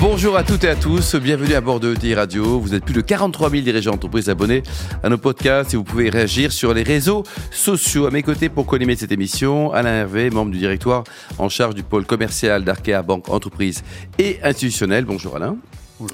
Bonjour à toutes et à tous, bienvenue à bord de ETI Radio. Vous êtes plus de 43 000 dirigeants d'entreprises abonnés à nos podcasts et vous pouvez réagir sur les réseaux sociaux. À mes côtés pour co-animer cette émission, Alain Hervé, membre du directoire en charge du pôle commercial d'Arkea Banque Entreprise et Institutionnel. Bonjour Alain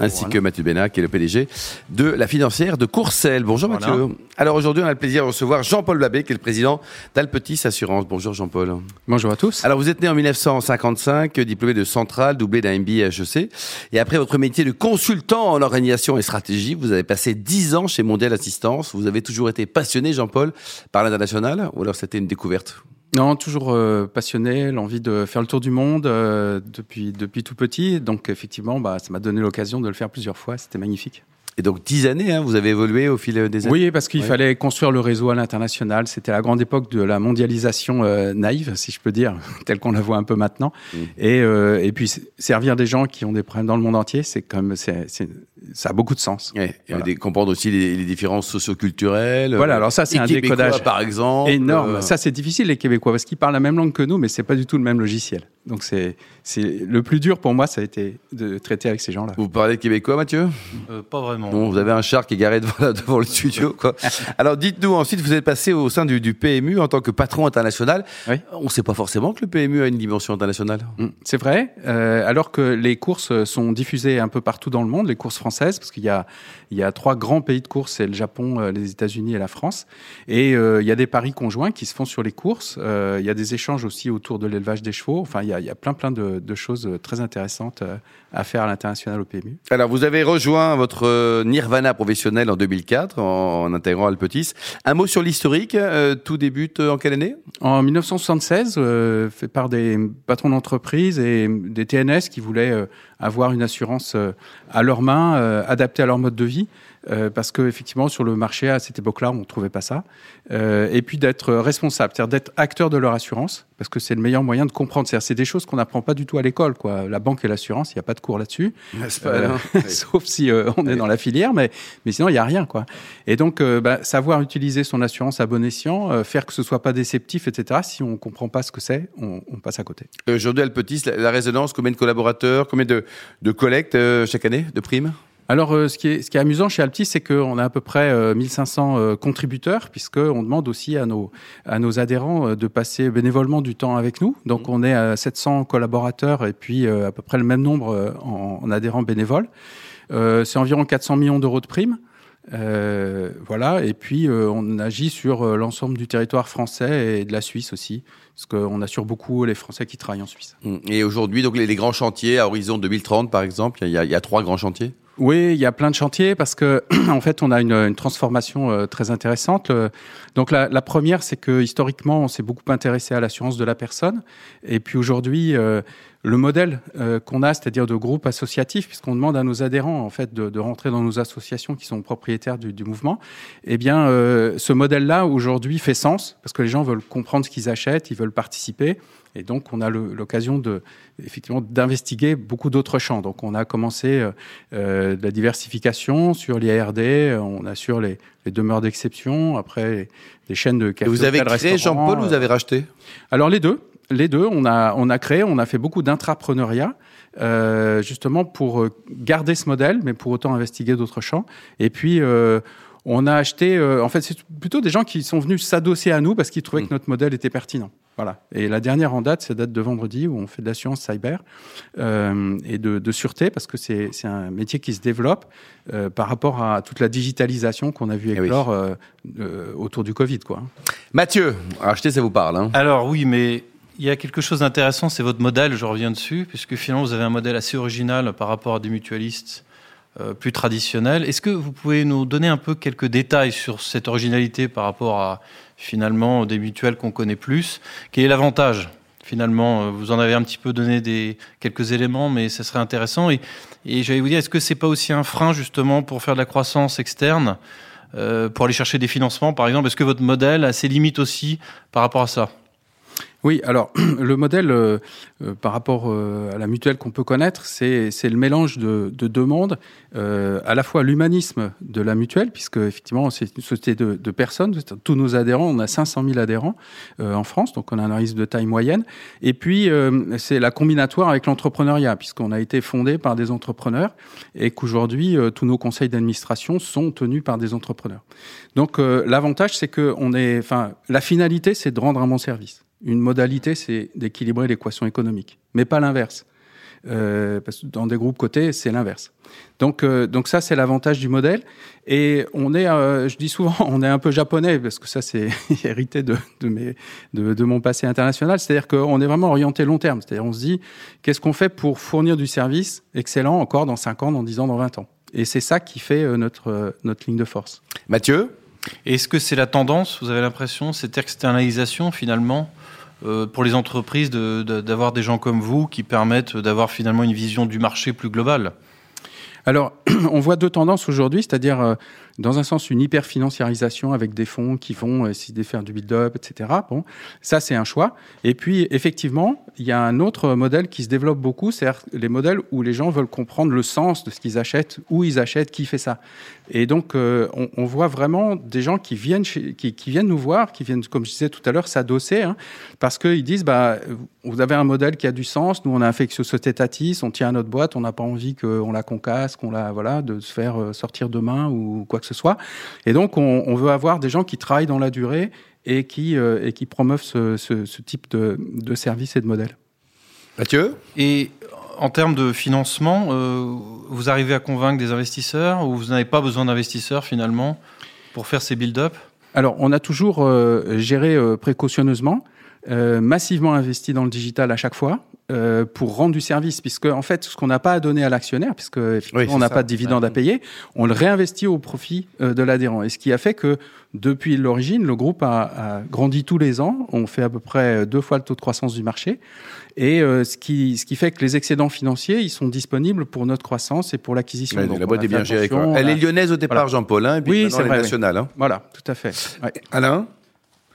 ainsi que Mathieu Bénat, qui est le PDG de la financière de Courcelles. Bonjour Mathieu. Alors aujourd'hui, on a le plaisir de recevoir Jean-Paul Babé, qui est le président d'Alpetis Assurance. Bonjour Jean-Paul. Bonjour à tous. Alors vous êtes né en 1955, diplômé de Centrale, doublé d'un MBA HEC. Et après votre métier de consultant en organisation et stratégie, vous avez passé 10 ans chez Mondial Assistance. Vous avez toujours été passionné, Jean-Paul, par l'international ou alors c'était une découverte? Non, toujours euh, passionné, l'envie de faire le tour du monde euh, depuis, depuis tout petit. Donc effectivement, bah, ça m'a donné l'occasion de le faire plusieurs fois. C'était magnifique. Et donc dix années, hein, vous avez évolué au fil des années. Oui, parce qu'il fallait construire le réseau à l'international. C'était la grande époque de la mondialisation euh, naïve, si je peux dire, telle qu'on la voit un peu maintenant. Mmh. Et, euh, et puis servir des gens qui ont des problèmes dans le monde entier, c'est comme c'est, ça a beaucoup de sens. Ouais, et comprendre aussi les, les différences socioculturelles. Voilà, alors ça c'est un décodage par exemple énorme. Ça c'est difficile les Québécois parce qu'ils parlent la même langue que nous, mais c'est pas du tout le même logiciel. Donc c'est c'est le plus dur pour moi, ça a été de traiter avec ces gens-là. Vous parlez québécois, Mathieu? Euh, Pas vraiment. Bon, vous avez un char qui est garé devant, devant le studio, quoi. Alors dites-nous ensuite, vous êtes passé au sein du, du PMU en tant que patron international. Oui. On ne sait pas forcément que le PMU a une dimension internationale. Mmh, c'est vrai. Euh, alors que les courses sont diffusées un peu partout dans le monde, les courses françaises, parce qu'il y a il y a trois grands pays de courses, c'est le Japon, euh, les États-Unis et la France. Et euh, il y a des paris conjoints qui se font sur les courses. Euh, il y a des échanges aussi autour de l'élevage des chevaux. Enfin, il y a, il y a plein plein de, de choses très intéressantes à faire à l'international au PMU. Alors, vous avez rejoint votre Nirvana professionnel en 2004 en, en intégrant Alpetis. Un mot sur l'historique. Tout débute en quelle année? En 1976, euh, fait par des patrons d'entreprise et des TNS qui voulaient avoir une assurance à leurs mains, adaptée à leur mode de vie. Euh, parce que effectivement sur le marché à cette époque-là, on ne trouvait pas ça. Euh, et puis d'être responsable, c'est-à-dire d'être acteur de leur assurance, parce que c'est le meilleur moyen de comprendre. C'est des choses qu'on n'apprend pas du tout à l'école, quoi. La banque et l'assurance, il n'y a pas de cours là-dessus, euh, sauf si on est dans la filière, mais mais sinon il n'y a rien, quoi. Et donc bah, savoir utiliser son assurance à bon escient, faire que ce soit pas déceptif, etc. Si on comprend pas ce que c'est, on, on, passe à côté. Aujourd'hui, Alpetis, la, la résonance, combien de collaborateurs, combien de, de collectes chaque année, de primes? Alors, euh, ce, qui est, ce qui est amusant chez Altis, c'est qu'on a à peu près euh, 1500 euh, contributeurs, puisqu'on demande aussi à nos, à nos adhérents euh, de passer bénévolement du temps avec nous. Donc, mmh. on est à 700 collaborateurs et puis à peu près le même nombre en, en adhérents bénévoles. c'est environ 400 millions d'euros de primes. Euh, voilà, et puis euh, on agit sur l'ensemble du territoire français et de la Suisse aussi, parce qu'on assure beaucoup les Français qui travaillent en Suisse. Mmh. Et aujourd'hui, donc les, les, grands chantiers à horizon 2030, par exemple, il y a, il y a trois grands chantiers? Oui, il y a plein de chantiers parce que en fait, on a une, une transformation euh, très intéressante. Donc la, la première, c'est que historiquement, on s'est beaucoup intéressé à l'assurance de la personne, et puis aujourd'hui, euh, le modèle euh, qu'on a, c'est-à-dire de groupe associatif, puisqu'on demande à nos adhérents en fait de, de, rentrer dans nos associations qui sont propriétaires du, du mouvement, eh bien, euh, ce modèle-là aujourd'hui fait sens parce que les gens veulent comprendre ce qu'ils achètent, ils veulent participer. Et donc, on a l'occasion de, effectivement, d'investiguer beaucoup d'autres champs. Donc, on a commencé euh, euh de la diversification sur l'IRD, on assure les, les demeures d'exception, après les chaînes de café. Vous avez créé Jean-Paul, vous avez racheté? Alors les deux les deux, on a, on a créé, on a fait beaucoup d'intrapreneuriat, euh, justement pour garder ce modèle, mais pour autant investiguer d'autres champs. Et puis, euh, on a acheté, euh, en fait, c'est plutôt des gens qui sont venus s'adosser à nous parce qu'ils trouvaient mmh. que notre modèle était pertinent. Voilà. Et la dernière en date, c'est date de vendredi où on fait de l'assurance cyber euh, et de, de, sûreté parce que c'est un métier qui se développe euh, par rapport à toute la digitalisation qu'on a vu éclore oui. euh, autour du Covid. Quoi. Mathieu, acheter, ça vous parle hein? Alors oui, mais il y a quelque chose d'intéressant, c'est votre modèle, je reviens dessus, puisque finalement vous avez un modèle assez original par rapport à des mutualistes plus traditionnels. Est-ce que vous pouvez nous donner un peu quelques détails sur cette originalité par rapport à finalement des mutuelles qu'on connaît plus? Quel est l'avantage Finalement, vous en avez un petit peu donné des, quelques éléments, mais ce serait intéressant. Et, et j'allais vous dire, est-ce que c'est pas aussi un frein justement pour faire de la croissance externe, euh, pour aller chercher des financements, par exemple? Est-ce que votre modèle a ses limites aussi par rapport à ça? Oui, alors le modèle euh, euh, par rapport euh, à la mutuelle qu'on peut connaître, c'est le mélange de, de deux à la fois l'humanisme de la mutuelle, puisque effectivement c'est une société de, de, personnes, tous nos adhérents, on a 500 000 adhérents en France, donc on a un risque de taille moyenne, et puis c'est la combinatoire avec l'entrepreneuriat, puisqu'on a été fondé par des entrepreneurs et qu'aujourd'hui tous nos conseils d'administration sont tenus par des entrepreneurs. Donc l'avantage c'est que on est, enfin la finalité c'est de rendre un bon service. Une modalité, c'est d'équilibrer l'équation économique, mais pas l'inverse. Euh, parce que dans des groupes cotés, c'est l'inverse. Donc, euh, donc ça, c'est l'avantage du modèle. Et on est, euh, je dis souvent, on est un peu japonais parce que ça, c'est hérité de, de, mes, de, de, mon passé international. C'est-à-dire qu'on est vraiment orienté long terme. C'est-à-dire, on se dit, qu'est-ce qu'on fait pour fournir du service excellent encore dans 5 ans, dans 10 ans, dans 20 ans? Et c'est ça qui fait notre, notre ligne de force. Mathieu? Est-ce que c'est la tendance, vous avez l'impression, cette externalisation finalement euh, pour les entreprises d'avoir des gens comme vous qui permettent d'avoir finalement une vision du marché plus globale? Alors, on voit deux tendances aujourd'hui, c'est-à-dire euh, dans un sens une hyper-financiarisation avec des fonds qui vont essayer de faire du build-up, etc. Bon, ça c'est un choix. Et puis effectivement, il y a un autre modèle qui se développe beaucoup, c'est-à-dire les modèles où les gens veulent comprendre le sens de ce qu'ils achètent, où ils achètent, qui fait ça. Et donc euh, on, voit vraiment des gens qui viennent, qui, viennent nous voir, qui viennent, comme je disais tout à l'heure, s'adosser, hein, parce qu'ils disent bah vous avez un modèle qui a du sens. Nous on a un Fexio Societatis, on tient à notre boîte, on n'a pas envie qu'on la concasse, qu'on la voilà, de se faire euh, sortir demain ou quoi que ce soit. Et donc, on, on, veut avoir des gens qui travaillent dans la durée et qui, euh, et qui promeuvent ce, ce, ce type de, de services et de modèles. Mathieu? Et en termes de financement, euh, vous arrivez à convaincre des investisseurs ou vous n'avez pas besoin d'investisseurs finalement pour faire ces build-up? Alors, on a toujours euh, géré euh, précautionneusement. Euh, massivement investi dans le digital à chaque fois euh, pour rendre du service, puisque en fait, ce qu'on n'a pas à donner à l'actionnaire, puisque oui, on n'a pas de dividende à payer, on le réinvestit au profit euh, de l'adhérent. Et ce qui a fait que depuis l'origine, le groupe a, a, grandi tous les ans. On fait à peu près deux fois le taux de croissance du marché, et ce qui ce qui fait que les excédents financiers, ils sont disponibles pour notre croissance et pour l'acquisition. Ouais, la boîte est bien gérée. Elle est lyonnaise au départ, voilà. Jean-Paul, hein, et puis oui, c'est vrai, nationale. Hein. Voilà, tout à fait. Ouais. Alain?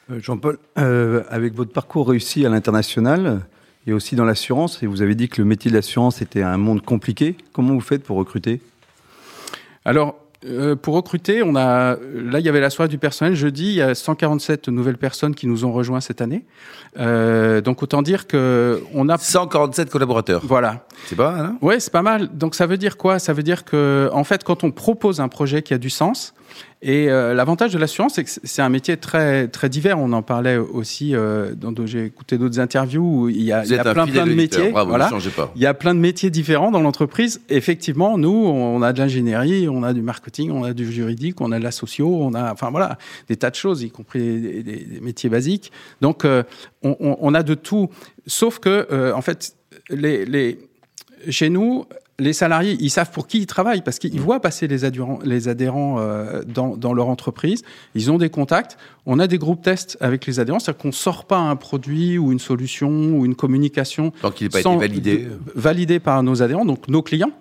Jean-Paul, euh, avec votre parcours réussi à l'international et aussi dans l'assurance, et vous avez dit que le métier de l'assurance était un monde compliqué, comment vous faites pour recruter? Alors, euh, pour recruter, on a là il y avait la soirée du personnel jeudi, il y a 147 nouvelles personnes qui nous ont rejoints cette année. Euh, donc autant dire que on a 147 collaborateurs. Voilà. C'est pas mal. Hein? Ouais, c'est pas mal. Donc ça veut dire quoi? Ça veut dire que en fait quand on propose un projet qui a du sens, et euh, l'avantage de l'assurance, c'est que c'est un métier très très divers. On en parlait aussi. Euh, dans, j'ai écouté d'autres interviews où il y a, il y a plein plein de métiers. Bravo, voilà. pas. Il y a plein de métiers différents dans l'entreprise. Effectivement, nous, on a de l'ingénierie, on a du marketing, on a du juridique, on a de la socio, on a, enfin voilà, des tas de choses, y compris des, des, des métiers basiques. Donc, euh, on, on, a de tout. Sauf que, euh, en fait, les, les chez nous, les salariés, ils savent pour qui ils travaillent parce qu'ils voient passer les adhérents, les adhérents euh, dans, dans, leur entreprise. Ils ont des contacts. On a des groupes tests avec les adhérents, c'est-à-dire qu'on sort pas un produit ou une solution ou une communication tant qu'il n'a pas été validé, validé par nos adhérents, donc nos clients.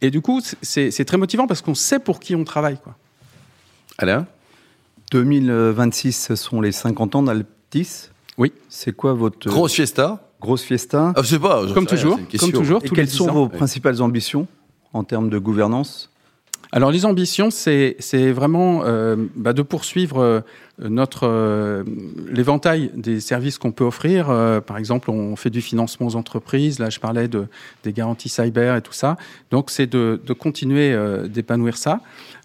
Et du coup, c'est très motivant parce qu'on sait pour qui on travaille. Quoi. Alain? 2026, ce sont les 50 ans d'Alptis. Oui. C'est quoi votre grosse fiesta Grosse fiesta. Ah, je sais pas. Comme toujours. Comme toujours. Et quelles sont vos principales ambitions en termes de gouvernance? Alors les ambitions, c'est vraiment euh, bah, de poursuivre euh, notre euh, l'éventail des services qu'on peut offrir. Euh, par exemple, on fait du financement aux entreprises. Là, je parlais de, des garanties cyber et tout ça. Donc, c'est de, de, continuer euh, d'épanouir ça.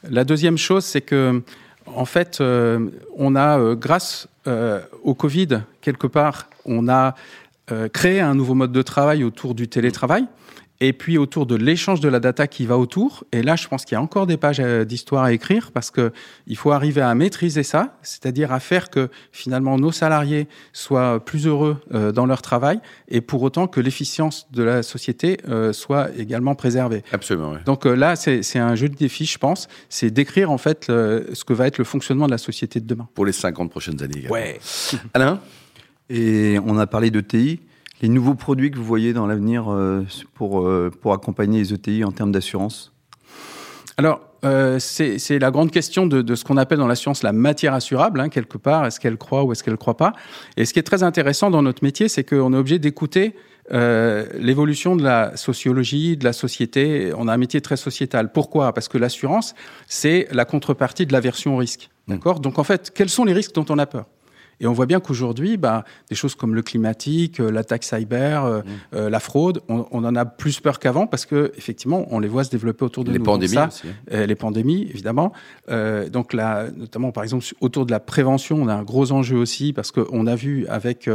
La deuxième chose, c'est que en fait, on a, grâce au Covid, quelque part, on a créé un nouveau mode de travail autour du télétravail et puis autour de l'échange de la data qui va autour. Et là, je pense qu'il y a encore des pages d'histoire à écrire parce que il faut arriver à maîtriser ça, c'est-à-dire à faire que finalement nos salariés soient plus heureux euh, dans leur travail et pour autant que l'efficience de la société euh, soit également préservée. Absolument. Donc euh, là, c'est un jeu de défi, je pense. C'est d'écrire en fait le, ce que va être le fonctionnement de la société de demain. Pour les 50 prochaines années. Également. Ouais. Alain? Et on a parlé de TI les nouveaux produits que vous voyez dans l'avenir pour, pour accompagner les ETI en termes d'assurance? Alors, euh, c'est la grande question de, de ce qu'on appelle dans la science la matière assurable, hein, quelque part. Est-ce qu'elle croit ou est-ce qu'elle ne croit pas? Et ce qui est très intéressant dans notre métier, c'est qu'on est obligé d'écouter euh, l'évolution de la sociologie, de la société. On a un métier très sociétal. Pourquoi? Parce que l'assurance, c'est la contrepartie de l'aversion au risque. D'accord? Donc en fait, quels sont les risques dont on a peur? Et on voit bien qu'aujourd'hui, bah, des choses comme le climatique, euh, l'attaque cyber, euh, mmh. euh, la fraude, on, on, en a plus peur qu'avant parce que effectivement, on les voit se développer autour de les nous. Pandémies ça, aussi. euh, les pandémies, évidemment. Euh, donc là, notamment par exemple autour de la prévention, on a un gros enjeu aussi parce qu'on a vu avec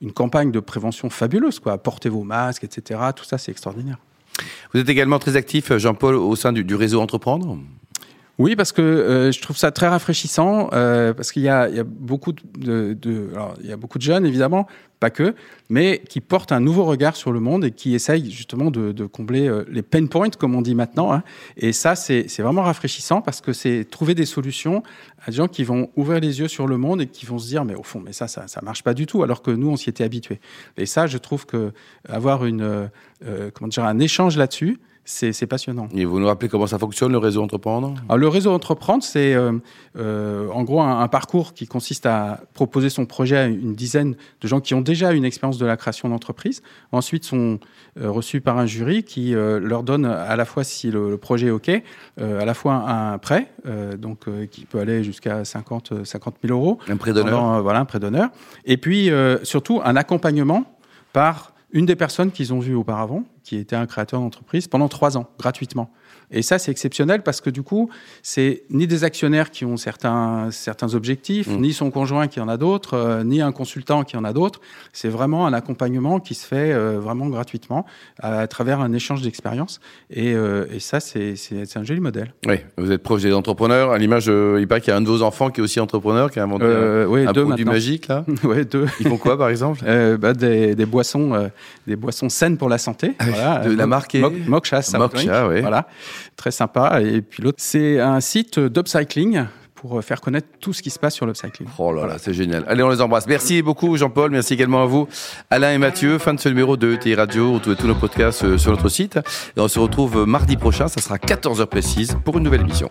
une campagne de prévention fabuleuse, quoi. Portez vos masques, etc. Tout ça, c'est extraordinaire. Vous êtes également très actif, Jean-Paul, au sein du, du réseau Entreprendre? Oui, parce que euh, je trouve ça très rafraîchissant, euh, parce qu'il y a, beaucoup de alors, il y a beaucoup de jeunes évidemment, pas que, mais qui portent un nouveau regard sur le monde et qui essayent justement de, de combler euh, les pain points, comme on dit maintenant. Hein. Et ça, c'est vraiment rafraîchissant parce que c'est trouver des solutions à des gens qui vont ouvrir les yeux sur le monde et qui vont se dire, mais au fond, mais ça, ça, ça marche pas du tout, alors que nous, on s'y était habitués. Et ça, je trouve que avoir une, euh, comment dire, un échange là-dessus, c'est passionnant. Et vous nous rappelez comment ça fonctionne, le réseau Entreprendre? Alors, Le réseau Entreprendre, c'est euh, euh, en gros un, un, parcours qui consiste à proposer son projet à une dizaine de gens qui ont déjà une expérience de la création d'entreprise. Ensuite, sont euh, reçus par un jury qui euh, leur donne à la fois, si le, le projet est OK, euh, à la fois un, un prêt, donc qui peut aller jusqu'à 50, 50 000 euros. Un prêt d'honneur. Voilà, un prêt d'honneur. Et puis, surtout, un accompagnement par une des personnes qu'ils ont vues auparavant, qui était un créateur d'entreprise, pendant trois ans, gratuitement. Et ça, c'est exceptionnel parce que du coup, c'est ni des actionnaires qui ont certains, certains objectifs, mmh. ni son conjoint qui en a d'autres, euh, ni un consultant qui en a d'autres. C'est vraiment un accompagnement qui se fait euh, vraiment gratuitement à, à, travers un échange d'expériences. Et, euh, et, ça, c'est un joli modèle. Oui, vous êtes proche des entrepreneurs. À l'image, il paraît qu'il y a un de vos enfants qui est aussi entrepreneur, qui a inventé oui, un deux produit maintenant. magique. Là. ouais, deux. Ils font quoi, par exemple? Bah, des, des, boissons, des boissons saines pour la santé. Ah, voilà. De la marque Moksha, Moksha, oui. Voilà, très sympa. Et puis l'autre, c'est un site d'upcycling pour faire connaître tout ce qui se passe sur l'upcycling. Oh là là, c'est génial. Allez, on les embrasse. Merci beaucoup, Jean-Paul. Merci également à vous, Alain et Mathieu. Fin de ce numéro de ETI Radio. Retrouvez tous nos podcasts sur notre site. Et on se retrouve mardi prochain. Ça sera 14h précise pour une nouvelle émission.